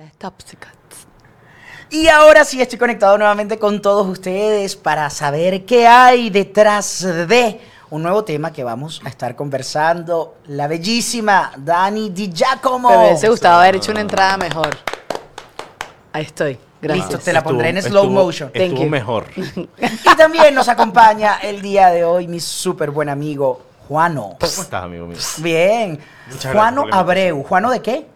amistades tóxicas. Y ahora sí estoy conectado nuevamente con todos ustedes para saber qué hay detrás de un nuevo tema que vamos a estar conversando. La bellísima Dani Di Giacomo. Me hubiese gustado haber hecho una entrada mejor. Ahí estoy. Gracias. Listo, te la pondré en Estuvo- slow estuvo- motion. Thank Estuvo you. mejor. Y también nos acompaña el día de hoy mi súper buen amigo Juano. ¿Cómo estás, amigo mío? Bien. Muchas Juano Abreu. ¿Juano de qué?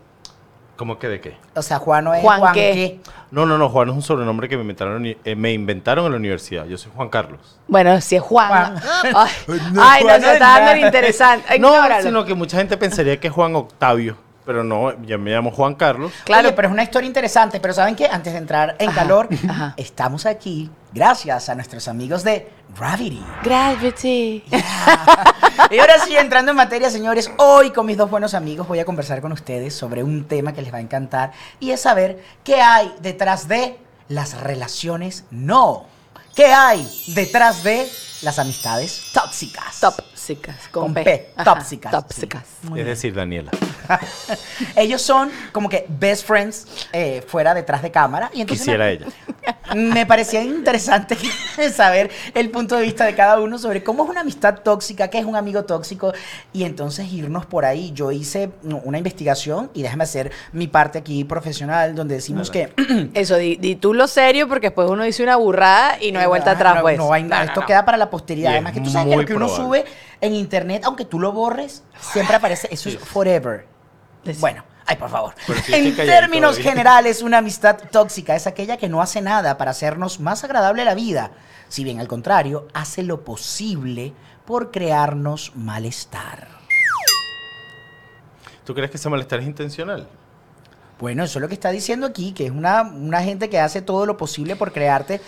¿Cómo que de qué? O sea, Juano es Juan Juan, qué. qué. No, no, no, Juan es un sobrenombre que me inventaron, eh, me inventaron en la universidad. Yo soy Juan Carlos. Bueno, si es Juan. Juan. Ay, No, ay, Juan no no se es está dando interesante. No, Ignóralo. sino que mucha gente pensaría que es Juan Octavio, pero no, yo me llamo Juan Carlos. Claro. Oye, pero es una historia interesante. Pero ¿saben qué? Antes de entrar en Ajá, calor, ajá. estamos aquí gracias a nuestros amigos de Gravity. Gravity. Y ahora sí, entrando en materia, señores, hoy con mis dos buenos amigos voy a conversar con ustedes sobre un tema que les va a encantar y es saber qué hay detrás de las relaciones no. ¿Qué hay detrás de las amistades tóxicas? Tóxicas. Con, Con P. Tóxicas. Tóxicas. Es decir, Daniela. Ellos son como que best friends eh, fuera detrás de cámara. Y entonces Quisiera me, ella. me parecía interesante saber el punto de vista de cada uno sobre cómo es una amistad tóxica, qué es un amigo tóxico y entonces irnos por ahí. Yo hice una investigación y déjame hacer mi parte aquí profesional donde decimos que Eso, di, di tú lo serio porque después uno dice una burrada y no hay vuelta Ah, atrás, no, pues. no hay nada, No, no, esto no. queda para la posteridad. Y es Además que tú sabes que lo que uno sube en internet, aunque tú lo borres, siempre aparece, eso es forever. Bueno, ay, por favor. En términos todavía. generales, una amistad tóxica es aquella que no hace nada para hacernos más agradable la vida. Si bien al contrario, hace lo posible por crearnos malestar. ¿Tú crees que ese malestar es intencional? Bueno, eso es lo que está diciendo aquí, que es una, una gente que hace todo lo posible por crearte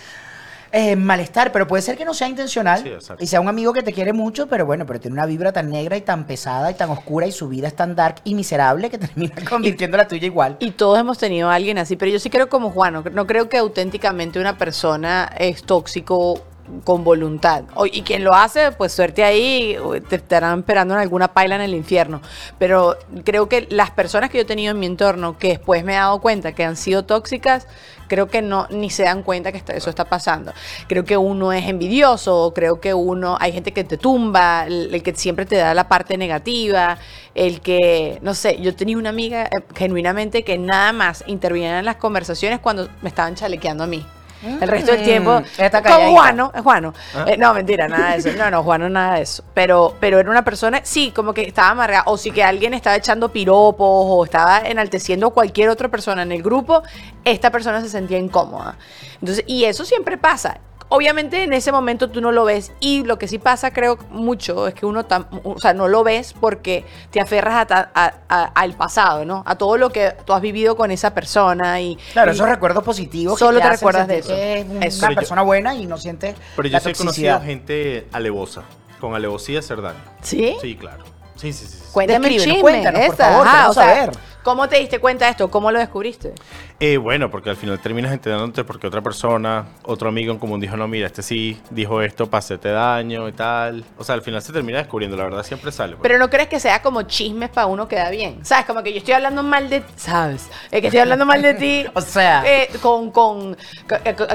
eh, malestar, pero puede ser que no sea intencional Sí, y sea un amigo que te quiere mucho, pero bueno, pero tiene una vibra tan negra y tan pesada y tan oscura y su vida es tan dark y miserable que termina convirtiendo la tuya igual. Y todos hemos tenido a alguien así, pero yo sí creo como Juan, no, no creo que auténticamente una persona es tóxico con voluntad. Y quien lo hace, pues suerte ahí, te estarán esperando en alguna paila en el infierno. Pero creo que las personas que yo he tenido en mi entorno, que después me he dado cuenta que han sido tóxicas, creo que no, ni se dan cuenta que eso está pasando. Creo que uno es envidioso, creo que uno, hay gente que te tumba, el, el que siempre te da la parte negativa, el que, no sé, yo tenía una amiga eh, genuinamente que nada más intervenía en las conversaciones cuando me estaban chalequeando a mí. El resto del tiempo, está con calladita. Juano, es Juano. ¿Ah? Eh, no, mentira, nada de eso. No, no, Juano, nada de eso. Pero, pero era una persona, sí, como que estaba amargada. O sí que alguien estaba echando piropos o estaba enalteciendo a cualquier otra persona en el grupo, esta persona se sentía incómoda. Entonces, y eso siempre pasa. Obviamente en ese momento tú no lo ves y lo que sí pasa creo mucho es que uno tam- o sea, no lo ves porque te aferras a ta- a- a- al pasado, ¿no? A todo lo que tú has vivido con esa persona y Claro, y- esos recuerdos positivos. que Solo te hacen recuerdas de eso. que es una yo- persona buena y no sientes Pero yo la sí he conocido gente alevosa. Con alevosía hacer daño. ¿Sí? Sí, claro. Sí, sí, sí. Cuéntame el chisme. cuéntanos, por favor, ajá, queremos o sea, saber. ¿Cómo te diste cuenta de esto? ¿Cómo lo descubriste? Eh, bueno, porque al final terminas enterándote porque otra persona, otro amigo en común dijo, no, mira, este sí dijo esto para hacerte daño y tal. O sea, al final se termina descubriendo, la verdad siempre sale. pues. Pero no crees que sea como chismes para uno queda bien. ¿Sabes? Como que yo estoy hablando mal de ¿sabes? Es que estoy hablando mal de ti. O sea. eh, con, con,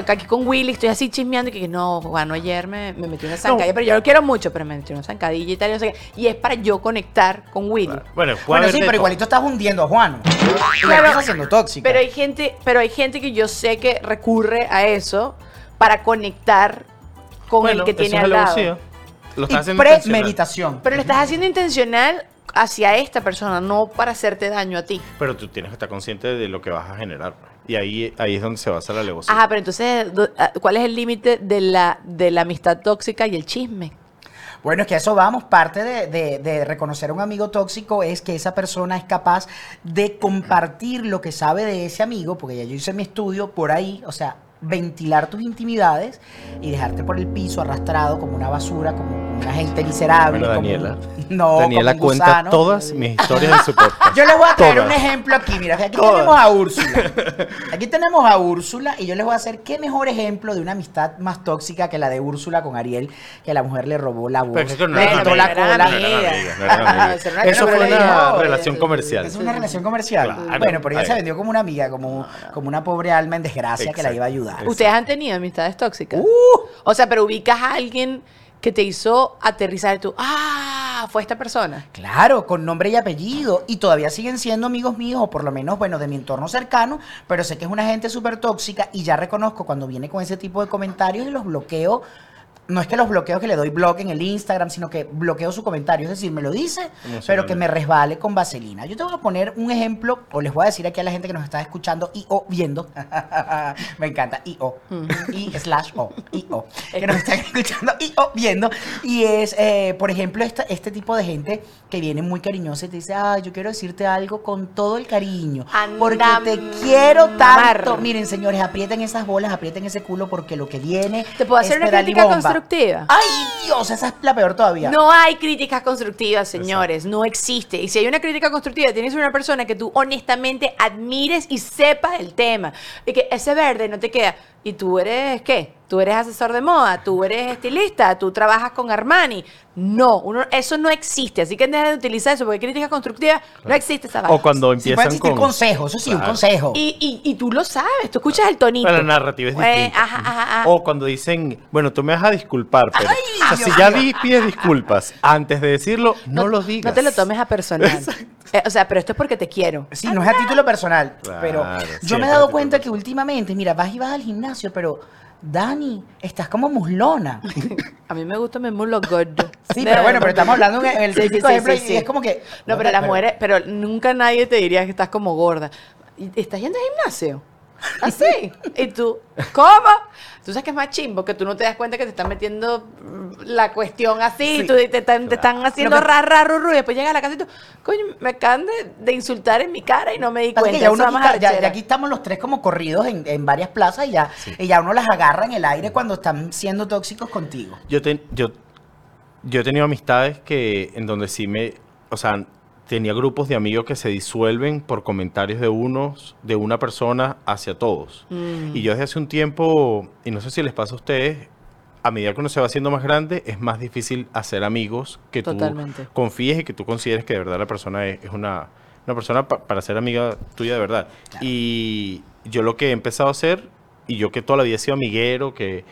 aquí con Willy estoy así chismeando y que no, Juan, ayer me, me metí una zancadilla, pero yo lo quiero mucho, pero me metí una zancadilla y tal, y no sé qué. Y es para yo conectar con Willy. Bueno, puede Bueno, haber sí, pero todo. igualito estás hundiendo a Juan. Y Claro, la estás haciendo tóxica. Pero hay gente, pero hay gente que yo sé que recurre a eso para conectar con Bueno, el que eso tiene es al lado. Lo y estás haciendo intencional. premeditación. Pero lo estás haciendo intencional hacia esta persona, no para hacerte daño a ti. Pero tú tienes que estar consciente de lo que vas a generar. pues. Y ahí, ahí es donde se basa la alevosía. Ajá, pero entonces, ah, ¿cuál es el límite de la, de la amistad tóxica y el chisme? Bueno, es que eso vamos. Parte de, de- de reconocer a un amigo tóxico es que esa persona es capaz de compartir lo que sabe de ese amigo, porque ya yo hice mi estudio por ahí, o sea, ventilar tus intimidades y dejarte por el piso arrastrado como una basura, como una gente miserable. Bueno, como Daniela. un- no, Daniela como un cuenta gusano. todas mis historias de su podcast. Yo les voy a traer Todas. un ejemplo aquí. Mira, aquí Todas. tenemos a Úrsula. Aquí tenemos a Úrsula y yo les voy a hacer qué mejor ejemplo de una amistad más tóxica que la de Úrsula con Ariel, que la mujer le robó la voz. Pero no le quitó la cola. Eso fue una relación comercial. Es una relación comercial. Claro. bueno, pero ella Ahí. se vendió como una amiga, como, como una pobre alma en desgracia que la iba a ayudar. ¿Ustedes han tenido amistades tóxicas? Uh, O sea, pero ubicas a alguien que te hizo aterrizar tú, ah, fue esta persona. Claro, con nombre y apellido. Y todavía siguen siendo amigos míos, o por lo menos, bueno, de mi entorno cercano, pero sé que es una gente súper tóxica y ya reconozco cuando viene con ese tipo de comentarios y los bloqueo. No es que los bloqueo que le doy block en el Instagram, sino que bloqueo su comentario. Es decir, me lo dice, pero que me resbale con vaselina. Yo te voy a poner un ejemplo, o les voy a decir aquí a la gente que nos está escuchando y o viendo. me encanta, y o. Y slash o. Y o. Que nos están escuchando y o viendo. Y es, eh, por ejemplo, esta- este tipo de gente que viene muy cariñosa y te dice, ay, yo quiero decirte algo con todo el cariño. Porque te quiero tanto. Miren, señores, aprieten esas bolas, aprieten ese culo porque lo que viene. ¿Te puedo hacer es una crítica bomba. Constructiva? Ay, Dios, esa es la peor todavía. No hay críticas constructivas, señores. No existe. Y si hay una crítica constructiva, tienes una persona que tú honestamente admires y sepas el tema. Y que ese verde no te queda. ¿Y tú eres qué? ¿Tú eres asesor de moda? ¿Tú eres estilista? ¿Tú trabajas con Armani? No, uno, eso no existe. Así que deja de utilizar eso porque crítica constructiva no existe esa vaina. O cuando Sí empiezan existir con... consejo, eso sí, un consejo. Y, y, y tú lo sabes, tú escuchas el tonito. Bueno, la narrativa es Eh, distinta. ajá, ajá, ajá. O cuando dicen, bueno, tú me vas a disculpar, pero Ay, o sea, Dios si ya pides disculpas antes de decirlo, no, lo digas. No te lo tomes a personal. Eh, o sea, pero esto es porque te quiero. Sí, no es a título personal, Claro, pero sí, yo me he dado cuenta que últimamente, mira, vas y vas al gimnasio, pero Dani, estás como muslona. A mí me gusta mi muslo gordo. Sí, pero bueno, pero estamos hablando en el Sí, sí, típico sí, ejemplo sí, y sí. es como que... No, pero las mujeres, pero nunca nadie te diría que estás como gorda. ¿Y ¿Estás yendo al gimnasio? Así. y tú, ¿cómo? Tú sabes que es más chimbo, que tú no te das cuenta que te están metiendo la cuestión así, Sí. y tú, te, están, te están haciendo que- ra, ra, ru, ru, y después llegas a la casa y tú, coño, me acaban de, de insultar en mi cara y no me di cuenta. ya, uno aquí, ya- aquí estamos los tres como corridos en, en varias plazas y ya, y ya uno las agarra en el aire cuando están siendo tóxicos contigo. Yo, te- yo, yo he tenido amistades que en donde sí me, o sea, tenía grupos de amigos que se disuelven por comentarios de unos, de una persona hacia todos. Mm. Y yo desde hace un tiempo, y no sé si les pasa a ustedes, a medida que uno se va haciendo más grande, es más difícil hacer amigos que Totalmente. tú confíes y que tú consideres que de verdad la persona es, es una, una persona pa- para ser amiga tuya de verdad. Y yo lo que he empezado a hacer, y yo que toda la vida he sido amiguero, que,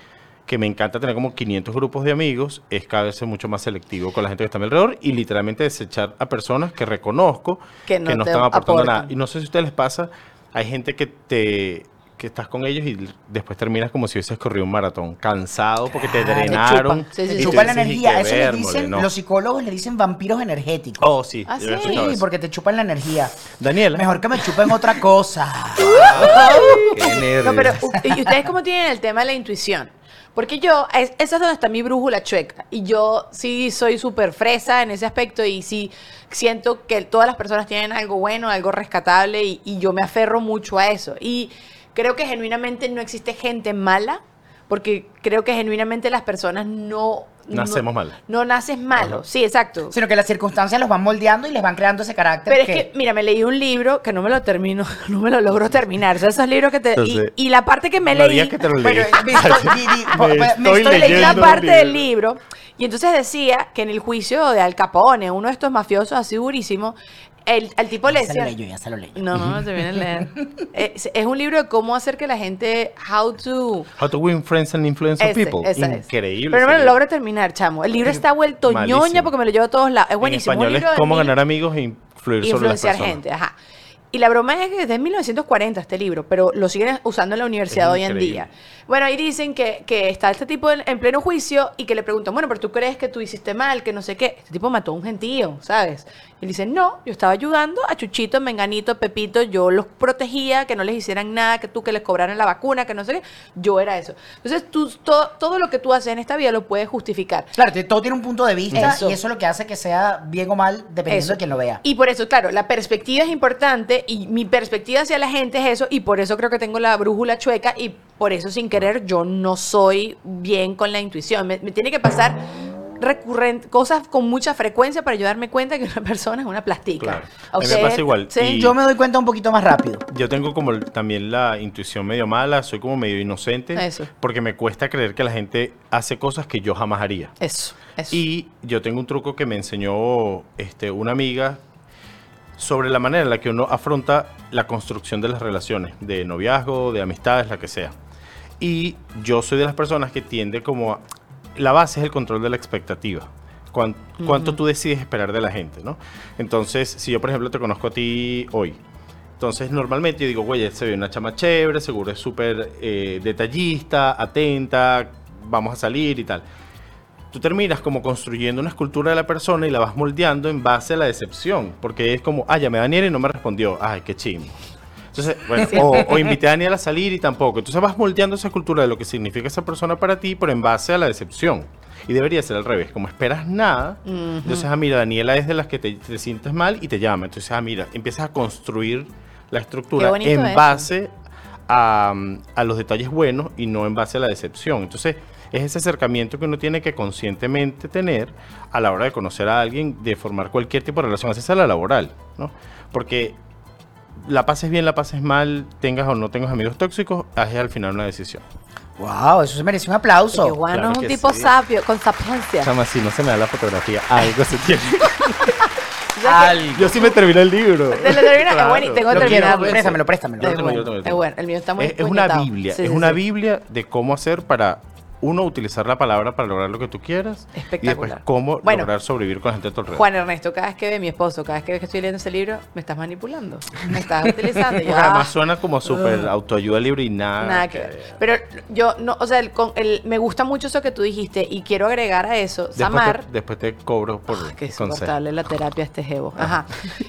que me encanta tener como 500 grupos de amigos, es cada vez ser mucho más selectivo con la gente que está a mi alrededor y literalmente desechar a personas que reconozco Que no están aportando aportan. nada. Y no sé si a ustedes les pasa, hay gente que te que estás con ellos y después terminas como si hubieses corrido un maratón, cansado porque te drenaron. Sí, sí, Te sí. tú chupan la dices, "Y energía, eso les vérmole, dicen, no". los psicólogos le dicen vampiros energéticos. Oh, sí. ¿Ah, sí? Sí, porque te chupan la energía. Daniela. Mejor que me chupen otra cosa. Qué nervios. No, pero ¿y ustedes cómo tienen el tema de la intuición? Porque yo, es, esa es donde está mi brújula chueca. Y yo sí soy súper fresa en ese aspecto y sí siento que todas las personas tienen algo bueno, algo rescatable y, y yo me aferro mucho a eso. Y creo que genuinamente no existe gente mala, porque creo que genuinamente las personas no... Nacemos no, mal. No naces malo, Ajá. sí, exacto. Sino que las circunstancias los van moldeando y les van creando ese carácter. Pero es que, mira, me leí un libro que no me lo termino, no me lo logro terminar. O sea, esos libros que te... y- Entonces, y, la parte que me no leí... que te lo leí. Pero, me estoy- di- di- Me me- me estoy estoy leí la leyendo parte del libro y entonces decía que en el juicio de Al Capone, uno de estos mafiosos así durísimo, el, al tipo le Ya se lo decía... leí, ya se lo leí. No, no, no se viene a leer. es, es un libro de cómo hacer que la gente, how to... How to win friends and influence Ese, people. Increíble. Pero no me lo logro terminar, chamo. El libro está vuelto Malísimo. ñoña porque me lo llevo a todos lados. Es buenísimo. En un español libro es cómo ganar amigos e influir sobre las influenciar personas. gente, ajá. Y la broma es que desde 1940 este libro, pero lo siguen usando en la universidad Es hoy en increíble. día. Bueno, ahí dicen que, que está este tipo en, en pleno juicio y que le preguntan, bueno, pero tú crees que tú hiciste mal, que no sé qué. Este tipo mató a un gentío, ¿sabes? Y le dicen, no, yo estaba ayudando a Chuchito, Menganito, Pepito, yo los protegía, que no les hicieran nada, que tú que les cobraran la vacuna, que no sé qué. Yo era eso. Entonces, tú, to- todo lo que tú haces en esta vida lo puedes justificar. Claro, todo tiene un punto de vista Eso. y eso es lo que hace que sea bien o mal dependiendo Eso. de quien lo vea. Y por eso, claro, la perspectiva es importante gente y mi perspectiva hacia la gente es eso y por eso creo que tengo la brújula chueca y por eso sin querer yo no soy bien con la intuición. Me, me tiene que pasar recurrente, cosas con mucha frecuencia para yo darme cuenta que una persona es una plastica. Claro. ¿A A mí me ustedes? pasa igual. Sí. Y- Yo me doy cuenta un poquito más rápido. Yo tengo como también la intuición medio mala, soy como medio inocente. Eso. Porque me cuesta creer que la gente hace cosas que yo jamás haría. Eso, eso. Y yo tengo un truco que me enseñó este, una amiga sobre la manera en la que uno afronta la construcción de las relaciones, de noviazgo, de amistades, la que sea. Y yo soy de las personas que tiende como a... La base es el control de la expectativa. Cuán- cuánto tú decides esperar de la gente, ¿no? Entonces, si yo, por ejemplo, te conozco a ti hoy, entonces normalmente yo digo, güey, se ve una chama chévere, seguro es súper eh, detallista, atenta, vamos a salir y tal. Tú terminas como construyendo una escultura de la persona y la vas moldeando en base a la decepción, porque es como, ah, llamé a Daniel y no me respondió, ay, qué chimbo. Entonces, bueno, o, o invité a Daniel a salir y tampoco. Entonces vas moldeando esa escultura de lo que significa esa persona para ti, pero en base a la decepción. Y debería ser al revés, como esperas nada, entonces, ah, mira, Daniela es de las que te, te sientes mal y te llama. Entonces, ah, mira, empiezas a construir la estructura en base a, a los detalles buenos y no en base a la decepción. Entonces, es ese acercamiento que uno tiene que conscientemente tener a la hora de conocer a alguien, de formar cualquier tipo de relación, así sea la laboral, ¿no? Porque la pases bien, la pases mal, tengas o no tengas amigos tóxicos, es al final una decisión. Wow, eso se merece un aplauso. Juan claro es un que tipo sí. sabio, con sapiencia. Chama, si no se me da la fotografía, algo se tiene. O sea que- Yo sí me terminé el libro. Te lo termina, es bueno y Claro. tengo que terminarlo. préstamelo, préstamelo. Es bueno, el mío está muy Es, es una biblia, Sí, es sí, una sí. biblia de cómo hacer para uno utilizar la palabra para lograr lo que tú quieras y Espectacular. después cómo Bueno, lograr sobrevivir con la gente a tu alrededor. Juan Ernesto, cada vez que ve mi esposo, cada vez que ve que estoy leyendo ese libro, me estás manipulando. Me estás utilizando. Y yo, además ah, suena como súper autoayuda libre y nada. Nada que ver. Pero yo, no, o sea, el, con- el- me gusta mucho eso que tú dijiste y quiero agregar a eso, Después Samar. te, después te cobro por consejo. insoportable la terapia este jevo. Ajá.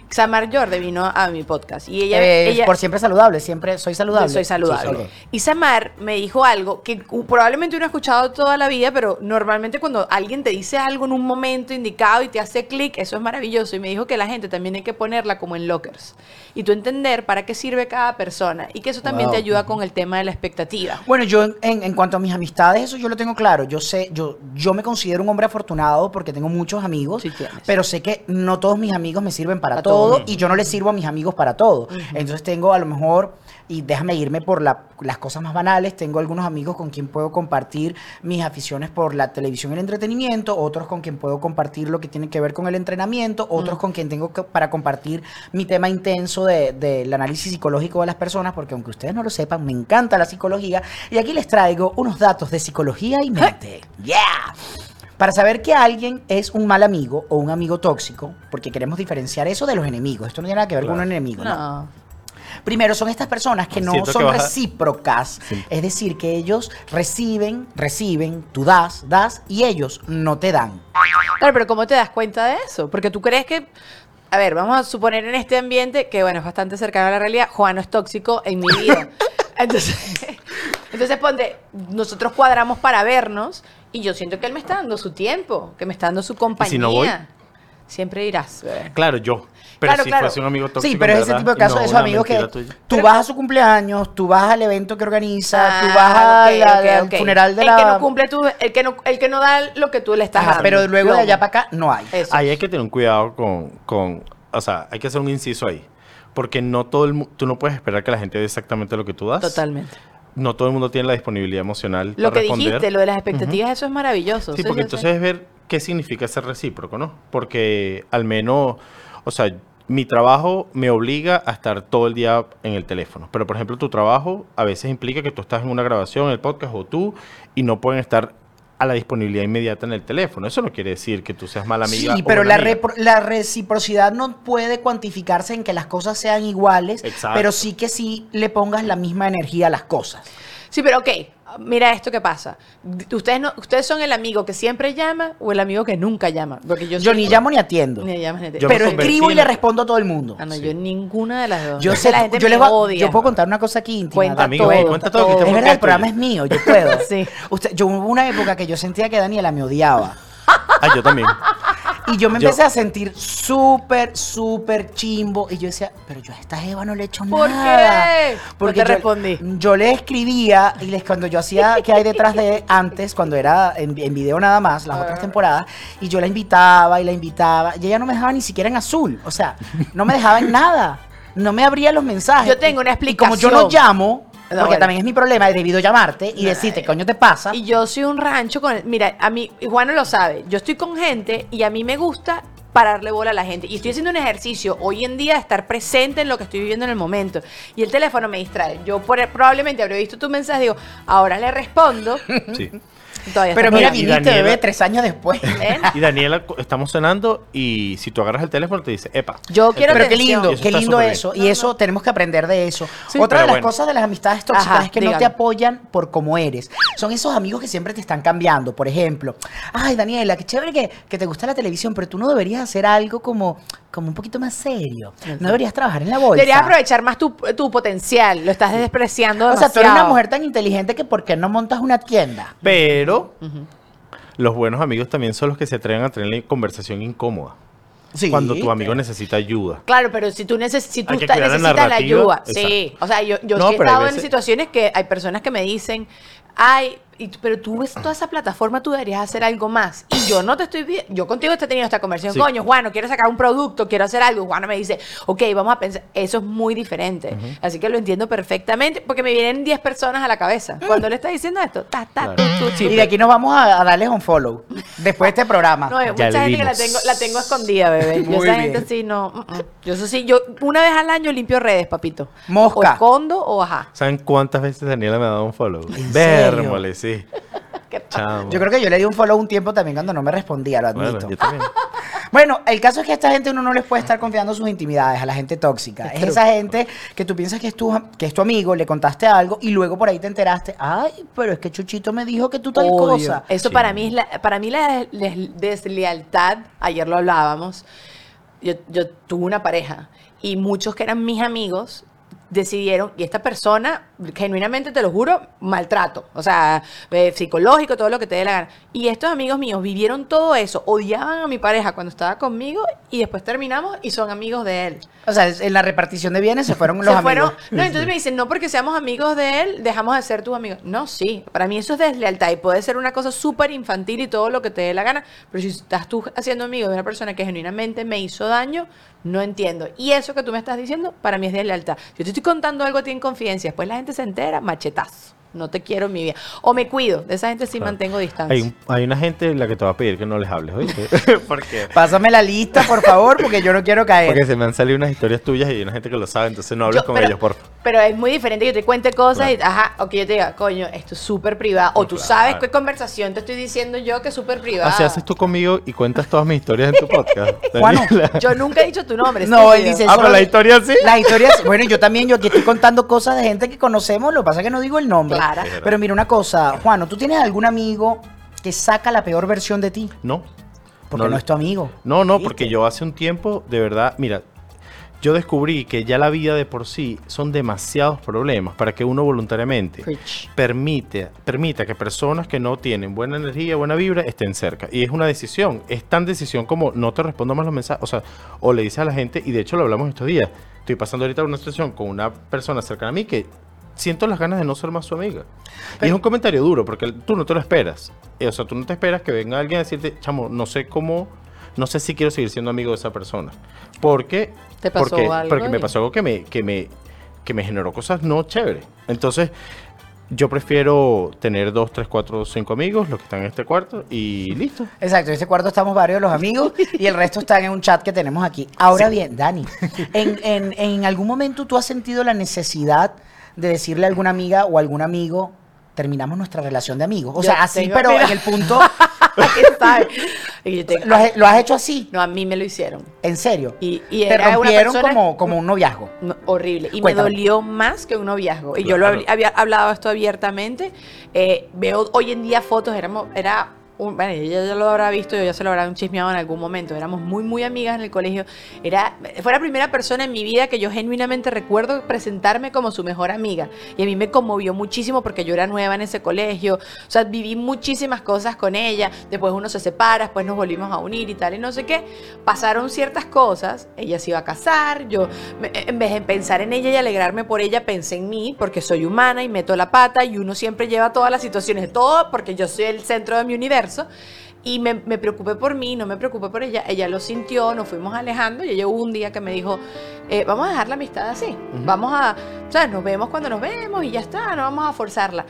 Samar Jorde vino a mi podcast y ella, Eh, ella por siempre saludable, siempre soy saludable. soy saludable. Ok. Y Samar me dijo algo que uh, probablemente uno ha escuchado toda la vida, pero normalmente cuando alguien te dice algo en un momento indicado y te hace clic, eso es maravilloso. Y me dijo que la gente también hay que ponerla como en lockers. Y tú entender para qué sirve cada persona. Y que eso también Wow. te ayuda con el tema de la expectativa. Bueno, yo en, cuanto a mis amistades, eso yo lo tengo claro. Yo sé, yo, yo me considero un hombre afortunado porque tengo muchos amigos, Sí pero sé que no todos mis amigos me sirven para Para todo, todo. y yo no les sirvo a mis amigos para todo. Entonces tengo a lo mejor, y déjame irme por la- las cosas más banales, tengo algunos amigos con quien puedo compartir mis aficiones por la televisión y el entretenimiento, otros con quien puedo compartir lo que tiene que ver con el entrenamiento, otros con quien tengo que- para compartir mi tema intenso de- del análisis psicológico de las personas, porque aunque ustedes no lo sepan, me encanta la psicología. Y aquí les traigo unos datos de psicología y mente. ¡Yeah! Para saber que alguien es un mal amigo o un amigo tóxico, porque queremos diferenciar eso de los enemigos. Esto no tiene nada que ver con un enemigo, ¿no? No. Primero, son estas personas que no Siento que son a- recíprocas. Sí. Es decir, que ellos reciben, reciben, tú das, das, y ellos no te dan. Claro, pero ¿cómo te das cuenta de eso? Porque tú crees que. A ver, vamos a suponer en este ambiente que, bueno, es bastante cercano a la realidad. Juan no es tóxico en mi vida. Entonces, entonces ponte, nosotros cuadramos para vernos y yo siento que él me está dando su tiempo, que me está dando su compañía. si no voy? Siempre dirás, bebé. Claro, yo. Pero Claro, si claro. fuese un amigo tóxico. Sí, pero es ese tipo de casos, no esos amigos que tuya. tú vas a su cumpleaños, tú vas al evento que organiza, tú vas Ah, la- ok, al funeral de el la... que no cumple tu, el que no, el que no da lo que tú le estás Ajá, dando. pero luego de allá para acá no hay. Eso. Ahí hay que tener un cuidado con, con, o sea, hay que hacer un inciso ahí. Porque no todo el tú no puedes esperar que la gente dé exactamente lo que tú das. Totalmente. No todo el mundo tiene la disponibilidad emocional Lo para que responder. dijiste, lo de las expectativas, eso es maravilloso. Sí, Sí, porque sí, sí. entonces es ver qué significa ser recíproco, ¿no? Porque al menos, o sea, mi trabajo me obliga a estar todo el día en el teléfono. Pero, por ejemplo, tu trabajo a veces implica que tú estás en una grabación, en el podcast o tú, y no pueden estar a la disponibilidad inmediata en el teléfono. Eso no quiere decir que tú seas mala amiga. Sí, pero la, amiga. la reciprocidad no puede cuantificarse en que las cosas sean iguales, Exacto. pero sí que sí le pongas la misma energía a las cosas. Sí, pero ok, mira esto que pasa. Ustedes no, ustedes son el amigo que siempre llama o el amigo que nunca llama. Porque yo, ni llamo ni atiendo, Ni llamas ni pero escribo y le respondo a todo el mundo. Ah, no, Sí. yo ninguna de las dos. Yo sé, que la gente yo, me les odia. yo puedo contar una cosa aquí íntima. Cuenta Amigo, todo, cuenta todo, que todo. Es verdad, el programa es mío, yo puedo. Sí. Usted, yo hubo una época que yo sentía que Daniela me odiaba. Ah, yo también. Y yo me Yo- empecé a sentir súper, súper chimbo. Y yo decía, pero yo a esta Eva no le he hecho ¿Por nada. qué? Porque No te yo, respondí. yo le escribía y les, cuando yo hacía que hay detrás de antes, cuando era en, en video nada más, las otras Ah. temporadas, y yo la invitaba y la invitaba, y ella no me dejaba ni siquiera en azul. O sea, no me dejaba en nada. No me abría los mensajes. Yo tengo una Y como yo no explicación. llamo, porque bueno. también es mi problema, he debido llamarte y decirte, coño, te pasa. Y yo soy un rancho con... Mira, a mí, y Juan no lo sabe, yo estoy con gente y a mí me gusta pararle bola a la gente. Y estoy haciendo un ejercicio hoy en día de estar presente en lo que estoy viviendo en el momento. Y el teléfono me distrae. Yo por- probablemente habré visto tu mensaje, digo, ahora le respondo. Sí. Todavía Pero está mira, viniste, Daniela- bebé, tres años después. Y Daniela, estamos cenando y si tú agarras el teléfono te dice, epa. Yo quiero Pero qué lindo, qué lindo bien. eso. Y eso tenemos que aprender de eso. Sí, Otra de las bueno. cosas de las amistades tóxicas Ajá, es que no te apoyan por cómo eres. Son esos amigos que siempre te están cambiando. Por ejemplo, ay, Daniela, qué chévere que, que te gusta la televisión, pero tú no deberías hacer algo como, como un poquito más serio. No deberías trabajar en la bolsa. Deberías aprovechar más tu, tu potencial. Lo estás despreciando O sea, tú eres una mujer tan inteligente que ¿por qué no montas una tienda? Pero los buenos amigos también son los que se atreven a tener la conversación incómoda. Sí. Cuando tu amigo necesita ayuda. Claro, pero si tú, neces si tú la necesitas la ayuda, exacto. sí. O sea, yo, yo No, sí he estado en situaciones que hay personas que me dicen, ay, y pero tú ves toda esa plataforma, tú deberías hacer algo más. Y yo no te estoy viendo, yo contigo estoy teniendo esta conversación, Sí. coño, Juan, quiero sacar un producto, quiero hacer algo. Juan me dice, ok, vamos a pensar, eso es muy diferente. Así que lo entiendo perfectamente, porque me vienen 10 personas a la cabeza. Cuando le está diciendo esto, ta, ta, Claro. tu, tu, Y de aquí nos vamos a, a darles un follow después de este programa. No, Ya mucha gente que la tengo, la tengo escondida, bebé. Yo esa bien. gente sí no. mm, mm. Yo eso sí, yo una vez al año limpio redes, papito. Mosca. O escondo o ajá. ¿Saben cuántas veces Daniela me ha dado un follow? Vérmole, sí. ¿Qué Chamo. Yo creo que yo le di un follow un tiempo también cuando no me respondía, lo admito. Bueno, yo también. Bueno, el caso es que a esta gente uno no les puede estar confiando sus intimidades, a la gente tóxica. Es esa gente que tú piensas que es, tu, que es tu amigo, le contaste algo y luego por ahí te enteraste, ay, pero es que Chuchito me dijo que tú tal cosa. Eso Sí. para mí es la, para mí la des- deslealtad, ayer lo hablábamos. Yo, yo tuve una pareja y muchos que eran mis amigos decidieron, y esta persona, genuinamente te lo juro, maltrato, o sea, eh, psicológico, todo lo que te dé la gana. Y estos amigos míos vivieron todo eso, odiaban a mi pareja cuando estaba conmigo y después terminamos y son amigos de él. O sea, en la repartición de bienes se fueron los se amigos. fueron. No, entonces me dicen, no porque seamos amigos de él, dejamos de ser tus amigos. No, sí. Para mí eso es deslealtad y puede ser una cosa súper infantil y todo lo que te dé la gana. Pero si estás tú haciendo amigo de una persona que genuinamente me hizo daño, no entiendo. Y eso que tú me estás diciendo, para mí es deslealtad. Yo te estoy contando algo a ti en confidencia, después la gente se entera, machetazo. No te quiero en mi vida. O me cuido. De esa gente sí Claro. mantengo distancia. Hay, un- hay una gente en la que te va a pedir que no les hables, ¿oíste? porque, Pásame la lista, por favor, porque yo no quiero caer. porque se me han salido unas historias tuyas y hay una gente que lo sabe, entonces no hables Yo- con pero, ellos, por favor. Pero es muy diferente que yo te cuente cosas y, ajá, o que yo te diga, coño, esto es súper privado. O tú Claro. sabes qué conversación te estoy diciendo yo que es súper privada. Así haces tú conmigo y cuentas todas mis historias en tu podcast. Juano, Daniela. Yo nunca he dicho tu nombre. No, él dice Ah, pero la historia sí. Las historias, bueno, yo también, yo aquí estoy contando cosas de gente que conocemos, lo que pasa es que no digo el nombre. Claro. Pero mira una cosa, Juano, ¿tú tienes algún amigo que saca la peor versión de ti? No. Porque no, es tu amigo. No, no, ¿Viste? porque yo hace un tiempo, de verdad, mira, yo descubrí que ya la vida de por sí son demasiados problemas para que uno voluntariamente Preach. permite, permita que personas que no tienen buena energía, buena vibra, estén cerca. Y es una decisión, es tan decisión como no te respondo más los mensajes, o sea, o le dices a la gente, y de hecho lo hablamos estos días, estoy pasando ahorita una situación con una persona cercana a mí que siento las ganas de no ser más su amiga. y es un comentario duro, porque tú no te lo esperas. Eh, O sea, tú no te esperas que venga alguien a decirte, chamo, no sé cómo, no sé si quiero seguir siendo amigo de esa persona. Porque, ¿Te pasó porque, algo porque me pasó algo que me, que me, que me generó cosas no chéveres. Entonces, yo prefiero tener dos, tres, cuatro, cinco amigos, los que están en este cuarto, y listo. Exacto, en este cuarto estamos varios de los amigos y el resto están en un chat que tenemos aquí. Ahora bien, Dani, ¿en, en, en algún momento tú has sentido la necesidad de decirle a alguna amiga o algún amigo, terminamos nuestra relación de amigos? O Yo sea, así, pero mira. en el punto, ¿lo has, lo has hecho así? No, a mí me lo hicieron. ¿En serio? Y- y Te era una rompieron persona- como, como un noviazgo. No, horrible. Y Cuéntame. me dolió más que un noviazgo. Y yo lo había hablado esto abiertamente. Eh, veo hoy en día fotos, éramos, era un- bueno, ella ya lo habrá visto, yo ya se lo habrá chismeado en algún momento. Éramos muy, muy amigas en el colegio. Era, fue la primera persona en mi vida que yo genuinamente recuerdo presentarme como su mejor amiga. Y a mí me conmovió muchísimo porque yo era nueva en ese colegio. O sea, viví muchísimas cosas con ella. Después uno se separa, después nos volvimos a unir y tal, y no sé qué. Pasaron ciertas cosas. Ella se iba a casar. Yo, en vez de pensar en ella y alegrarme por ella, pensé en mí porque soy humana y meto la pata y uno siempre lleva todas las situaciones, todo porque yo soy el centro de mi universo. Y me, me preocupé por mí, no me preocupé por ella. Ella lo sintió, nos fuimos alejando. Y ella hubo un día que me dijo, eh, vamos a dejar la amistad así. Vamos a, o sea, nos vemos cuando nos vemos y ya está, no vamos a forzarla.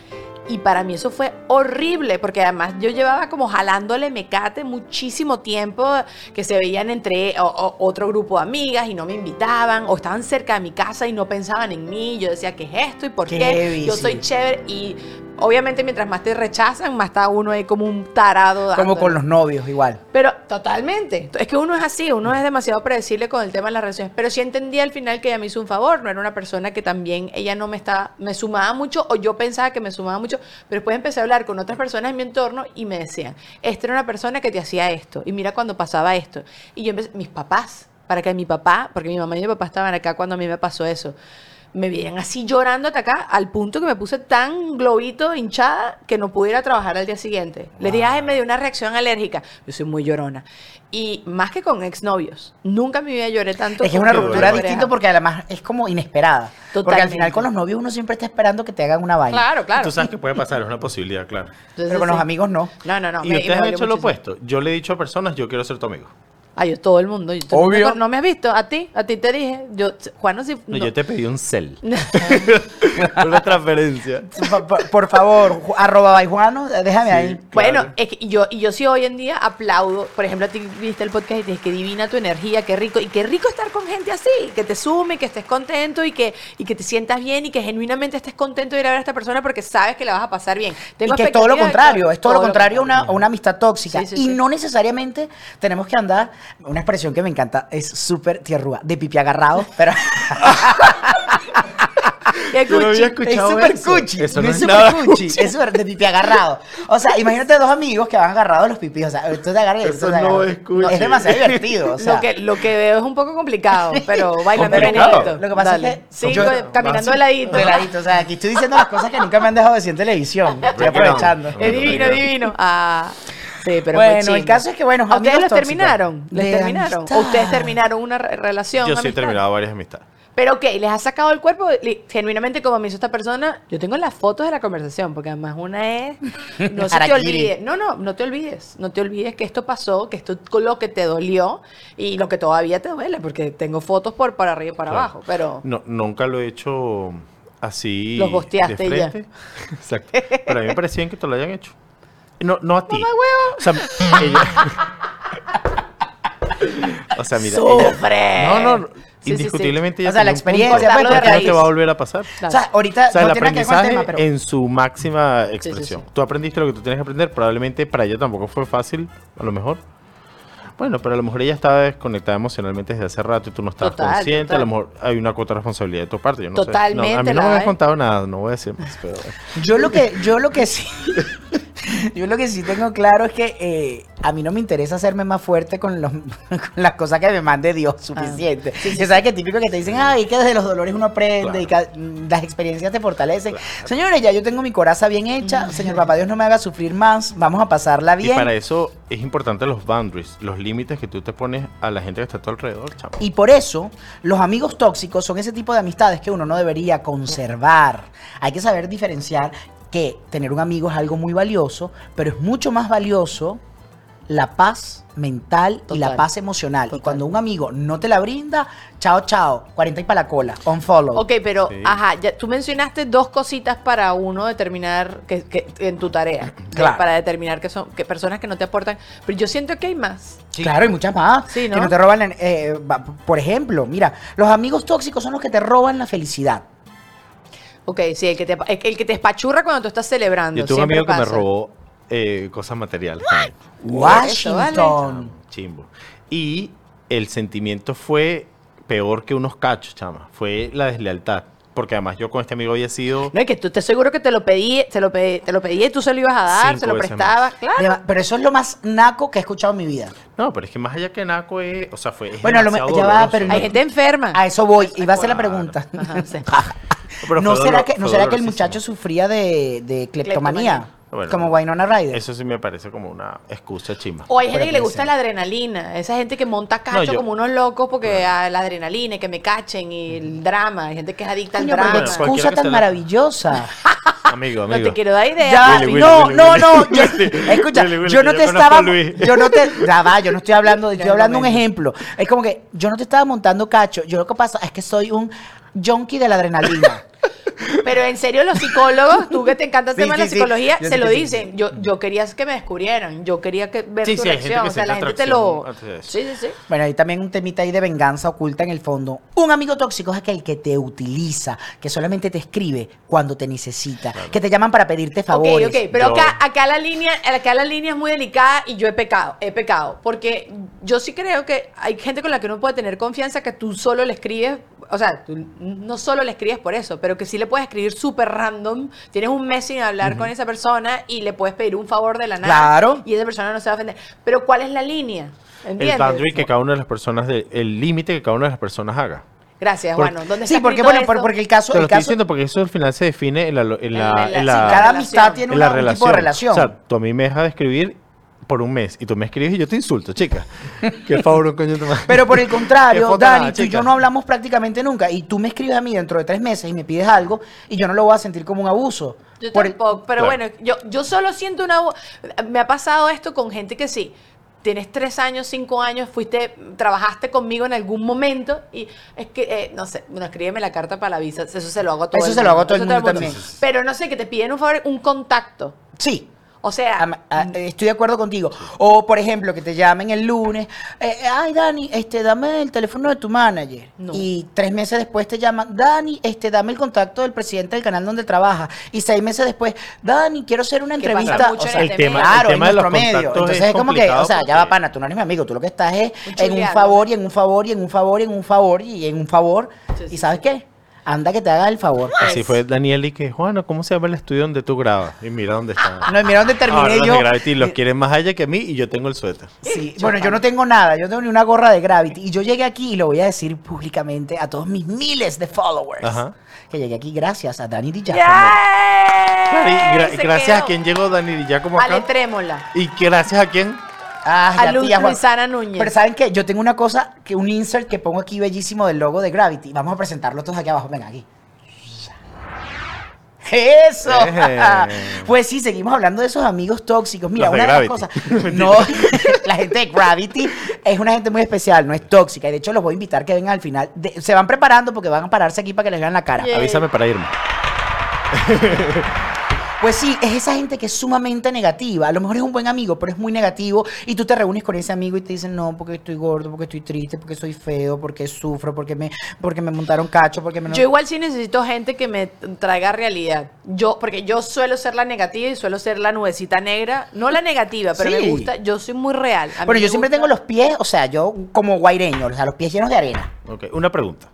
Y para mí eso fue horrible, porque además yo llevaba como jalándole mecate muchísimo tiempo, que se veían entre o- o- otro grupo de amigas y no me invitaban, o estaban cerca de mi casa y no pensaban en mí. Yo decía, ¿qué es esto y por Qué yo soy chévere y obviamente mientras más te rechazan, más está uno ahí como un tarado. Como dándole. con los novios, igual. Pero totalmente. Es que uno es así, uno es demasiado predecible con el tema de las relaciones. Pero sí entendí al final que ella me hizo un favor. No era una persona que también ella no me estaba, me sumaba mucho o yo pensaba que me sumaba mucho. Pero después empecé a hablar con otras personas en mi entorno y me decían, esta era una persona que te hacía esto. Y mira cuando pasaba esto. Y yo empecé, mis papás, para que mi papá, porque mi mamá y mi papá estaban acá cuando a mí me pasó eso. Me veían así llorando hasta acá, al punto que me puse tan globito, hinchada, que no pude ir a trabajar al día siguiente. Le dije, ay, me dio una reacción alérgica. Yo soy muy llorona. Y más que con exnovios. Nunca en mi vida lloré tanto. Es que es una ruptura distinta porque además es como inesperada. Porque al Totalmente. final con los novios uno siempre está esperando que te hagan una vaina. Claro, claro. Tú sabes que puede pasar, es una posibilidad, claro. Entonces, Pero con los amigos no. No, no, no. y me- ustedes me han hecho lo opuesto. Yo le he dicho a personas, yo quiero ser tu amigo. Ay, yo, todo el mundo. yo- todo el mundo Obvio. no me has visto. A ti, a ti te dije. Yo, Juan, no, si, No, no. Yo te pedí un cel. una transferencia. Por, por- por favor, arroba baijuano, déjame ahí. Bueno, Claro. es que yo, y yo sí hoy en día aplaudo, por ejemplo, a ti viste el podcast y te dices que divina tu energía, qué rico, y qué rico estar con gente así, que te sume, que estés contento y que, y que te sientas bien y que genuinamente estés contento de ir a ver a esta persona porque sabes que la vas a pasar bien. Y Tengo que es todo lo contrario, es todo, lo contrario a una, una amistad tóxica. Sí, sí, y sí. no necesariamente tenemos que andar, una expresión que me encanta, es súper tierrúa, de pipi agarrado, pero Qué Yo no había cuchi. es escuchado súper eso. cuchi, Eso no no es es súper nada cuchi, cuchi. es súper de pipi agarrado. O sea, imagínate dos amigos que van agarrados los pipis, o sea, tú te agarras y Eso tú te no agarras. es cuchi. Es demasiado divertido, o sea. lo, que, lo que veo es un poco complicado, pero bailando merenguito. Lo que pasa Dale. es que Sí, yo- caminando de ladito. De ladito, o sea, aquí estoy diciendo las cosas que nunca me han dejado decir en televisión. Estoy aprovechando. Es divino, es divino. Ah, sí, pero Bueno, el caso es que, bueno, ¿A ustedes los tóxicos. terminaron? ¿Les De terminaron? amistad. ¿O ustedes terminaron una re- relación? Yo sí he terminado varias amistades. Pero ok, les ha sacado el cuerpo genuinamente como me hizo esta persona. Yo tengo las fotos de la conversación, porque además una es. No se te olvide. No, no, no te olvides. No te olvides que esto pasó, que esto es lo que te dolió y lo que todavía te duele, porque tengo fotos por para arriba y para Claro. abajo. Pero. No, nunca lo he hecho así. Los gosteaste de y ya. frente. Exacto. Pero a mí me parecía que te lo hayan hecho. No, no a ti. ¡Mamá huevo! O sea, ella- o sea, mira. ella- ¡Sufre! No, no, no. Sí, sí, sí. indiscutiblemente ella O sea, la punto experiencia, pues, de no te va a volver a pasar. Claro. O sea, ahorita O sea, no el tiene que ver con el aprendizaje tema, pero en su máxima expresión. sí. Tú aprendiste lo que tú tienes que aprender. Probablemente para ella tampoco fue fácil, a lo mejor. Bueno, pero a lo mejor ella estaba desconectada emocionalmente desde hace rato y tú no estabas Total, consciente. A lo mejor hay una cuota de responsabilidad de tu parte. Yo no Totalmente sé. No, a mí no me has contado nada, no voy a decir más. Pero... yo lo que, yo lo que sí, yo lo que sí tengo claro es que eh, a mí no me interesa hacerme más fuerte con, los, con las cosas que me mande Dios suficiente. Que sabes que típico que te dicen, ay, que desde los dolores uno aprende y que mm, las experiencias te fortalecen. Señores, ya yo tengo mi coraza bien hecha, señor papá Dios no me haga sufrir más, vamos a pasarla Y bien. para eso es importante los boundaries, los límites que tú te pones a la gente que está a tu alrededor, chamo. Y por eso, los amigos tóxicos son ese tipo de amistades que uno no debería conservar. Hay que saber diferenciar que tener un amigo es algo muy valioso, pero es mucho más valioso la paz mental y la paz emocional. Y cuando un amigo no te la brinda, chao, chao, 40 y para la cola, unfollow. Ok, pero, Sí. ajá, ya, tú mencionaste dos cositas para uno determinar que, que- en tu tarea. que- Claro. Para determinar que son que personas que no te aportan. Pero yo siento que hay más. Claro, hay muchas más. Sí, ¿no? Que no te roban. la- eh, por ejemplo, mira, los amigos tóxicos son los que te roban la felicidad. Ok, sí, el que te, el, el que te espachurra cuando tú estás celebrando. Yo tuve un amigo que me robó eh, cosas materiales. Washington. Chimbo. Y el sentimiento fue peor que unos cachos, chama. Fue la deslealtad. porque además yo con este amigo había sido... No, es que tú te seguro que te lo pedí, te lo pedí, te lo pedí y tú se lo ibas a dar, se lo prestabas, claro. Pero eso es lo más naco que he escuchado en mi vida. No, pero es que más allá que Naco es... O sea, fue... es Bueno, lo ya va, pero. Hay gente enferma. A eso voy. Iba a hacer la pregunta. Ajá, sí. Pero ¿No será que, no será que el muchacho sufría de, de cleptomanía? Bueno, como Wynonna Ryder. Eso sí me parece como una excusa chimba. O hay Pero gente que le gusta la adrenalina. Esa gente que monta cacho No, yo- como unos locos porque a la adrenalina y que me cachen y el drama. Hay gente que es adicta Coño, al drama. Cualquiera excusa tan maravillosa. Amigo, amigo. no te quiero dar idea. Ya, Willy, Willy, no, Willy, no, Willy. no. yo- escucha, Willy, Willy, yo no te yo estaba. Yo no te. Ya va, yo no estoy hablando, de- Ya, estoy hablando de un ejemplo. Es como que yo no te estaba montando cacho. Yo lo que pasa es que soy un junkie de la adrenalina. Pero en serio, los psicólogos, tú que te encanta el Sí, tema de sí, la psicología, se lo dicen. Yo, yo quería que me descubrieran. Yo quería que ver Sí, tu reacción. o sea, la gente te lo. Sí, sí, sí. Bueno, hay también un temita ahí de venganza oculta en el fondo. Un amigo tóxico es aquel que te utiliza, que solamente te escribe cuando te necesita, que te llaman para pedirte favores. Ok, ok, pero Yo- acá, acá la línea, acá la línea es muy delicada y yo he pecado, he pecado, porque yo sí creo que hay gente con la que uno puede tener confianza que tú solo le escribes, o sea, tú no solo le escribes por eso, pero que sí le puedes escribir súper random, tienes un mes sin hablar con esa persona y le puedes pedir un favor de la nada Claro. y esa persona no se va a ofender. Pero ¿cuál es la línea? ¿Entiendes? El boundary que cada una de las personas, de- el límite que cada una de las personas haga. Gracias, Por- Juan. ¿Dónde Sí, está porque bueno, eso? porque el caso, Te lo el estoy caso diciendo porque eso al final se define en la... En la, En la- en sí, la- cada amistad tiene un relación. tipo de relación. O sea, tú a mí me dejas de escribir por un mes y tú me escribes y yo te insulto, chica. Qué favor, coño. tu madre. Pero por el contrario, Dani, nada, tú y yo no hablamos prácticamente nunca. Y tú me escribes a mí dentro de tres meses y me pides algo y yo no lo voy a sentir como un abuso. Yo Por el- tampoco, pero Claro. bueno, yo, yo solo siento una... Me ha pasado esto con gente que sí. Tienes tres años, cinco años, fuiste, trabajaste conmigo en algún momento y es que, eh, no sé, bueno, escríbeme la carta para la visa, eso se lo hago a todo Eso el se lo hago a todo el eso mundo también. Pero no sé, que te piden un favor, un contacto. Sí. O sea, Am- a- estoy de acuerdo contigo. O, por ejemplo, que te llamen el lunes. eh, eh, Ay, Dani, este, dame el teléfono de tu manager. No. Y tres meses después te llaman, Dani, este, dame el contacto del presidente del canal donde trabaja. Y seis meses después, Dani, quiero hacer una entrevista. mucho O en sea, el este tema. Claro, el en tema de los medio. Entonces es es como que, o sea, ya va pana, tú no eres mi amigo, tú lo que estás es Un en un favor y en un favor y en un favor y en un favor y en un favor. Sí, sí, ¿Y sabes qué? Anda que te haga el favor. Así fue Daniel y que, Juana, ¿cómo se llama el estudio donde tú grabas? Y mira dónde está. No, mira dónde terminé Ahora los yo. de Gravity los quieren más allá que a mí y yo tengo el suéter. Sí, bueno, yo no tengo nada, yo no tengo ni una gorra de Gravity. Y yo llegué aquí y lo voy a decir públicamente a todos mis miles de followers. Que llegué aquí gracias a Danny Di Se gracias quedó. a quién llegó Daniel y ya como acá. Ale Trémola. Y gracias a quién. Ah, A ya, Lu- tía. Luisana Núñez. Pero ¿saben qué? Yo tengo una cosa, que un insert que pongo aquí bellísimo del logo de Gravity. Vamos a presentarlo todos aquí abajo. Venga, aquí. ¡Eso! Eh. Pues sí, seguimos hablando de esos amigos tóxicos. Mira, Los una de las cosas. No, la gente de Gravity es una gente muy especial, no es tóxica. Y de hecho, los voy a invitar que vengan al final. De- se van preparando porque van a pararse aquí para que les vean la cara. Yeah. Avísame para irme. Pues sí, es esa gente que es sumamente negativa. A lo mejor es un buen amigo, pero es muy negativo. Y tú te reúnes con ese amigo y te dicen, no, porque estoy gordo, porque estoy triste, porque soy feo, porque sufro, porque me, porque me montaron cacho, porque me... no-". Yo igual sí necesito gente que me traiga realidad. Yo, porque yo suelo ser la negativa y suelo ser la nubecita negra. No la negativa, pero Sí. me gusta. Yo soy muy real. A Bueno, yo siempre gusta- tengo los pies, o sea, yo como guaireño, o sea, los pies llenos de arena. Ok, una pregunta.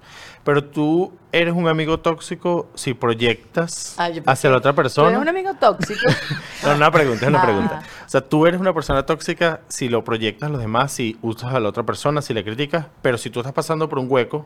Pero tú eres un amigo tóxico si proyectas Ah, hacia la otra ¿Tú eres persona. un amigo tóxico? No, una pregunta, es una Ah. pregunta. O sea, tú eres una persona tóxica si lo proyectas a los demás, si usas a la otra persona, si le criticas, pero si tú estás pasando por un hueco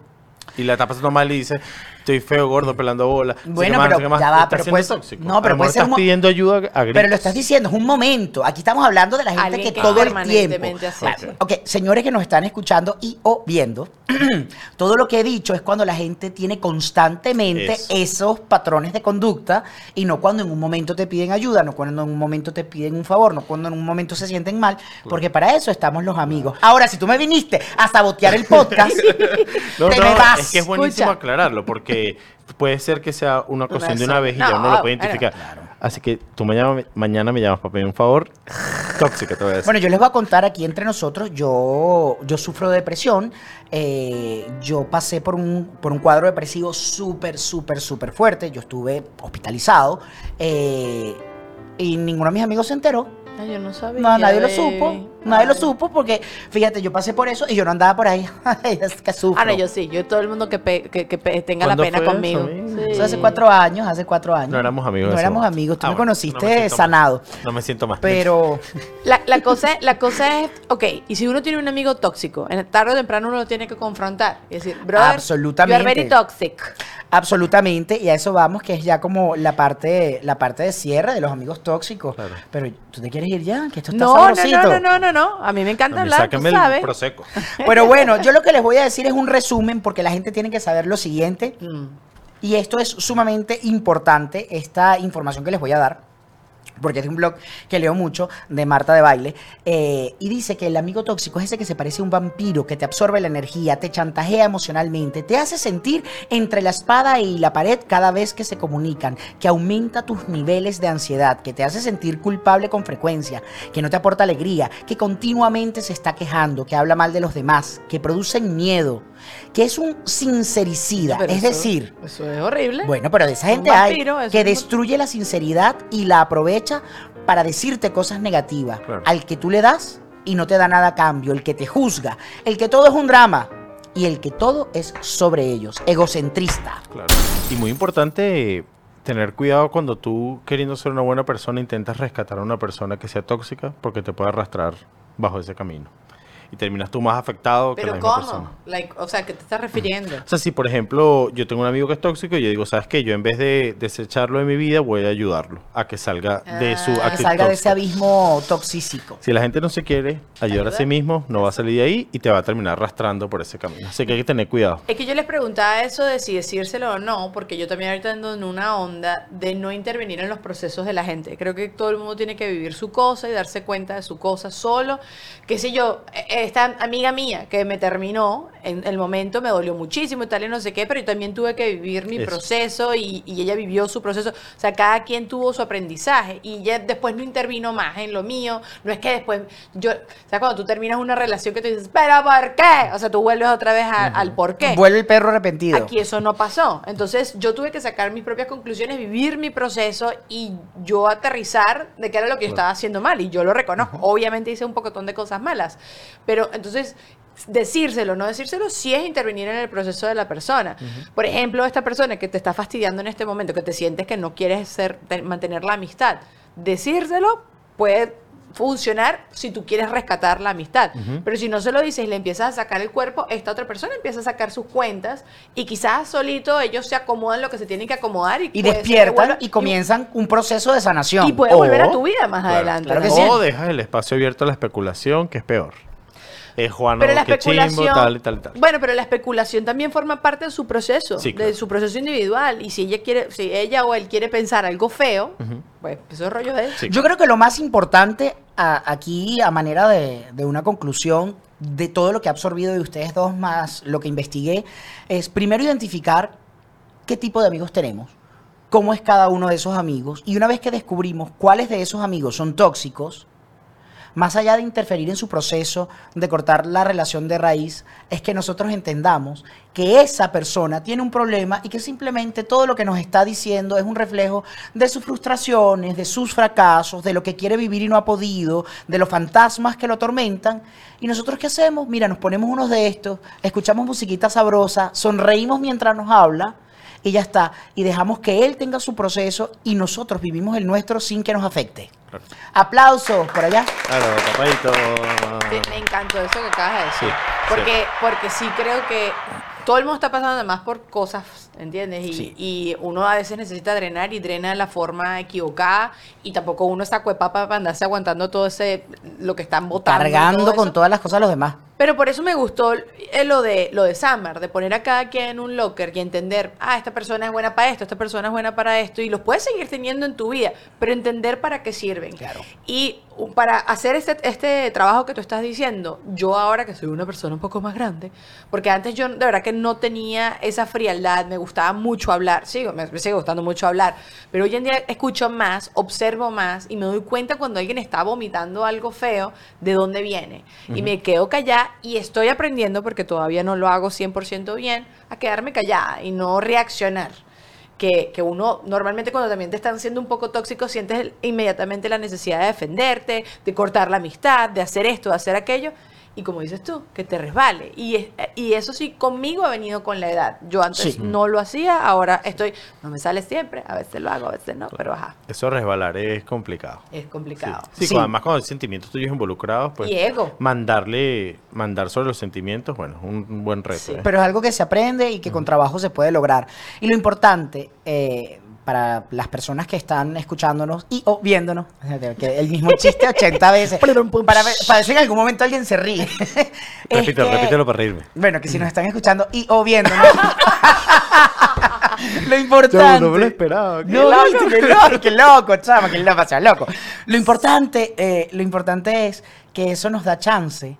y la estás pasando mal y dices, estoy feo, gordo, pelando bola. Bueno, más, pero sé qué más", ya va, pero puede- tóxico. no, pero A lo mejor puede ser estás pidiendo ayuda a gritos. Pero lo estás diciendo, es un momento. Aquí estamos hablando de la gente Alguien que, que todo el tiempo. eso. ok, señores que nos están escuchando y o viendo, todo lo que he dicho es cuando la gente tiene constantemente Eso. esos patrones de conducta y no cuando en un momento te piden ayuda, no cuando en un momento te piden un favor, no cuando en un momento se sienten mal, porque para eso estamos los amigos. Ahora, si tú me viniste a sabotear el podcast, No, te no, me vas. es que es buenísimo Escucha. aclararlo porque puede ser que sea una cuestión de una y No, ya uno lo puede bueno, identificar. Así que tú mañana, me- mañana me llamas para pedir un favor. Tóxica te voy a decir. Bueno, yo les voy a contar aquí entre nosotros, yo, yo sufro de depresión, eh, yo pasé por un, por un cuadro depresivo súper, súper, súper fuerte, yo estuve hospitalizado eh, y ninguno de mis amigos se enteró. Ay, yo no sabía. No, nadie lo supo. Nadie lo supo porque, fíjate, yo pasé por eso y yo no andaba por ahí. Es que sufro. Ah, no, yo sí. Yo todo el mundo que, pe- que, que pe- tenga la ¿Cuándo pena fue eso, conmigo. amigo? Eso hace cuatro años, hace cuatro años. No éramos amigos. No ese éramos momento. amigos. Tú Ah, me bueno, conociste no me siento mal. sanado. No me siento mal. Pero La, la cosa, la cosa es, ok, y si uno tiene un amigo tóxico, en tarde o temprano uno lo tiene que confrontar. Y decir, brother, Absolutamente. you are very toxic. absolutamente, y a eso vamos, que es ya como la parte, la parte de cierre de los amigos tóxicos. Claro. Pero tú te quieres ir ya, que esto está No, no, sabrosito. no, no, no, no, no. A mí me encanta A mí hablar, tú el proseco. Pero bueno, yo lo que les voy a decir es un resumen porque la gente tiene que saber lo siguiente. Mm. Y esto es sumamente importante, esta información que les voy a dar, porque es un blog que leo mucho de Marta de Baile, eh, y dice que el amigo tóxico es ese que se parece a un vampiro, que te absorbe la energía, te chantajea emocionalmente, te hace sentir entre la espada y la pared cada vez que se comunican, que aumenta tus niveles de ansiedad, que te hace sentir culpable con frecuencia, que no te aporta alegría, que continuamente se está quejando, que habla mal de los demás, que producen miedo, que es un sincericida, Pero es eso- decir... Eso es horrible. Bueno, pero de esa gente vampiro, hay que destruye la sinceridad y la aprovecha para decirte cosas negativas. Claro. Al que tú le das y no te da nada a cambio, el que te juzga, el que todo es un drama y el que todo es sobre ellos, egocentrista. Claro. Y muy importante tener cuidado cuando tú, queriendo ser una buena persona, intentas rescatar a una persona que sea tóxica porque te puede arrastrar bajo ese camino. Y terminas tú más afectado que la Pero misma ¿cómo? Like, o sea, ¿qué te estás refiriendo? O sea, si por ejemplo yo tengo un amigo que es tóxico y yo digo, ¿sabes qué? Yo en vez de desecharlo de mi vida, voy a ayudarlo a que salga de su Ah, Que salga de ese abismo toxicístico. Si la gente no se quiere ayudar a sí mismo, no va a salir de ahí y te va a terminar arrastrando por ese camino. Así que hay que tener cuidado. Es que yo les preguntaba eso de si decírselo o no, porque yo también ahorita ando en una onda de no intervenir en los procesos de la gente. Creo que todo el mundo tiene que vivir su cosa y darse cuenta de su cosa solo. Qué sé yo, eh, esta amiga mía que me terminó, en el momento me dolió muchísimo y tal y no sé qué, pero yo también tuve que vivir mi Eso. proceso y, y ella vivió su proceso. O sea, cada quien tuvo su aprendizaje y ella después no intervino más en lo mío. No es que después yo, o sea, cuando tú terminas una relación que te dices, pero ¿por qué? O sea, tú vuelves otra vez a- al por qué. Vuelve el perro arrepentido. Aquí eso no pasó. Entonces yo tuve que sacar mis propias conclusiones, vivir mi proceso y yo aterrizar de qué era lo que yo estaba haciendo mal. Y yo lo reconozco. Obviamente hice un pocotón de cosas malas. Pero entonces decírselo, no decírselo, sí es intervenir en el proceso de la persona. Por ejemplo, esta persona que te está fastidiando en este momento, que te sientes que no quieres ser, te- mantener la amistad, decírselo puede funcionar si tú quieres rescatar la amistad. Pero si no se lo dices y le empiezas a sacar el cuerpo, esta otra persona empieza a sacar sus cuentas y quizás solito ellos se acomodan lo que se tienen que acomodar y, Y despiertan vuelva- y comienzan un proceso de sanación. y puede volver a tu vida más Claro, adelante. claro ¿no? sí. O dejas el espacio abierto a la especulación, que es peor. Es Juan, Pero la qué chimbo, tal y tal y tal. bueno, pero la especulación también forma parte de su proceso, Sí, de su proceso individual. Y si ella quiere, si ella o él quiere pensar algo feo, pues eso es rollo de él. Sí. Yo creo que lo más importante a- aquí, a manera de, de una conclusión de todo lo que he absorbido de ustedes dos más lo que investigué, es primero identificar qué tipo de amigos tenemos, cómo es cada uno de esos amigos, y una vez que descubrimos cuáles de esos amigos son tóxicos, más allá de interferir en su proceso de cortar la relación de raíz, es que nosotros entendamos que esa persona tiene un problema y que simplemente todo lo que nos está diciendo es un reflejo de sus frustraciones, de sus fracasos, de lo que quiere vivir y no ha podido, de los fantasmas que lo atormentan. ¿Y nosotros qué hacemos? Mira, nos ponemos unos de estos, escuchamos musiquita sabrosa, sonreímos mientras nos habla y ya está. Y dejamos que él tenga su proceso y nosotros vivimos el nuestro sin que nos afecte. Claro. Aplausos por allá. Claro, tapadito. Sí, me encantó eso que acabas de decir. Sí, porque, porque sí creo que todo el mundo está pasando además por cosas, ¿entiendes? Y, Sí. y uno a veces necesita drenar y drena de la forma equivocada y tampoco uno está cuepapa para andarse aguantando todo ese, lo que están votando. Cargando con todas las cosas los demás. Pero por eso me gustó lo de lo de Summer, de poner a cada quien en un locker y entender, ah, esta persona es buena para esto, esta persona es buena para esto, y los puedes seguir teniendo en tu vida, pero entender para qué sirven. Claro. Y para hacer este, este trabajo que tú estás diciendo, yo ahora que soy una persona un poco más grande, porque antes yo de verdad que no tenía esa frialdad, me gustaba mucho hablar, sigo, me, me sigue gustando mucho hablar, pero hoy en día escucho más, observo más y me doy cuenta cuando alguien está vomitando algo feo, de dónde viene. Y me quedo callada y estoy aprendiendo, porque todavía no lo hago 100% bien, a quedarme callada y no reaccionar. que, que uno normalmente cuando también te están siendo un poco tóxicos sientes inmediatamente la necesidad de defenderte, de cortar la amistad, de hacer esto, de hacer aquello. Y como dices tú, que te resbale. Y, es- y eso sí, conmigo ha venido con la edad. Yo antes Sí. no lo hacía, ahora estoy, no me sale siempre, a veces lo hago, a veces no, pero ajá, Eso resbalar es complicado. es complicado. Sí, Sí. cuando- además cuando hay sentimientos tuyos involucrados, pues Y ego. mandarle, mandar sobre los sentimientos, bueno, un, un buen reto. Sí. ¿eh? Pero es algo que se aprende y que con trabajo se puede lograr. Y lo importante eh, para las personas que están escuchándonos y o viéndonos, que el mismo chiste 80 veces, para, para si en algún momento alguien se ríe. repítelo, que- repítelo para reírme. Bueno, que si nos están escuchando y o viéndonos. lo importante. Yo no me lo esperaba. No, viste, qué loco, qué loco, chama, que loco, sea loco. Lo importante, eh, lo importante es que eso nos da chance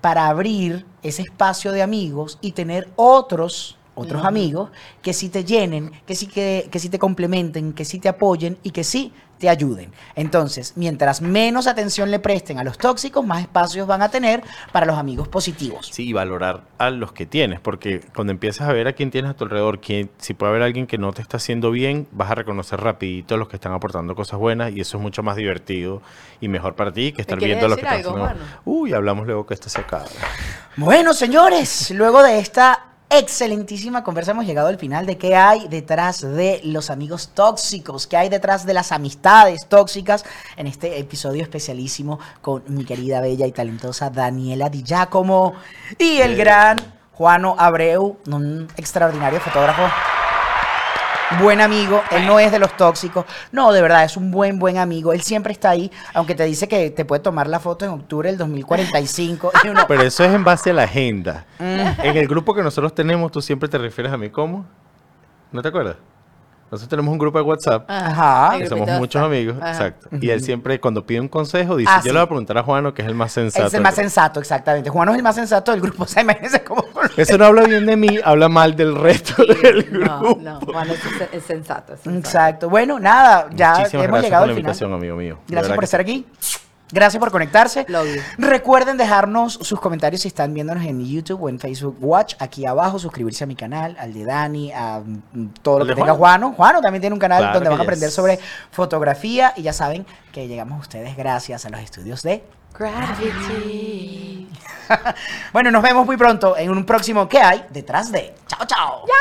para abrir ese espacio de amigos y tener otros otros amigos que sí te llenen, que sí que, que sí te complementen, que sí te apoyen y que sí te ayuden. Entonces, mientras menos atención le presten a los tóxicos, más espacios van a tener para los amigos positivos. Sí, y valorar a los que tienes, porque cuando empiezas a ver a quién tienes a tu alrededor, quién, si puede haber alguien que no te está haciendo bien, vas a reconocer rapidito a los que están aportando cosas buenas y eso es mucho más divertido y mejor para ti que estar viendo a los que están haciendo-? Uy, hablamos luego que esto se acaba. Bueno, señores, luego de esta excelentísima conversa hemos llegado al final de qué hay detrás de los amigos tóxicos, qué hay detrás de las amistades tóxicas en este episodio especialísimo con mi querida, bella y talentosa Daniela Di Giacomo y el gran Juano Abreu, un extraordinario fotógrafo. Buen amigo, él no es de los tóxicos, no, de verdad, es un buen, buen amigo, él siempre está ahí, aunque te dice que te puede tomar la foto en octubre del 2045. y uno, Pero eso es en base a la agenda. Mm. En el grupo que nosotros tenemos, tú siempre te refieres a mí como. ¿No te acuerdas? Nosotros tenemos un grupo de WhatsApp. Ajá. que somos muchos amigos, Ajá. exacto. Y él siempre, cuando pide un consejo, dice: Ah, Yo sí. le voy a preguntar a Juano, que es el más sensato. Es el más sensato, exactamente. Juan es el más sensato del grupo. O sea, imagínense cómo. Eso no habla bien de mí, habla mal del resto del grupo. No, no, Juan es, es sensato. es sensato. Exacto. Bueno, nada, ya Muchísimas hemos gracias llegado por la al final. invitación, amigo mío. Gracias por estar aquí. Gracias por conectarse. Love you. Recuerden dejarnos sus comentarios si están viéndonos en YouTube o en Facebook Watch. Aquí abajo, suscribirse a mi canal, al de Dani, a mm, todo lo ¿Al que de tenga Juano. Juano también tiene un canal Claro donde van a aprender yes. sobre fotografía. Y ya saben que llegamos a ustedes gracias a los estudios de. Gravity. Bueno, nos vemos muy pronto en un próximo ¿Qué hay detrás de? Chao, chao. ¡Ya!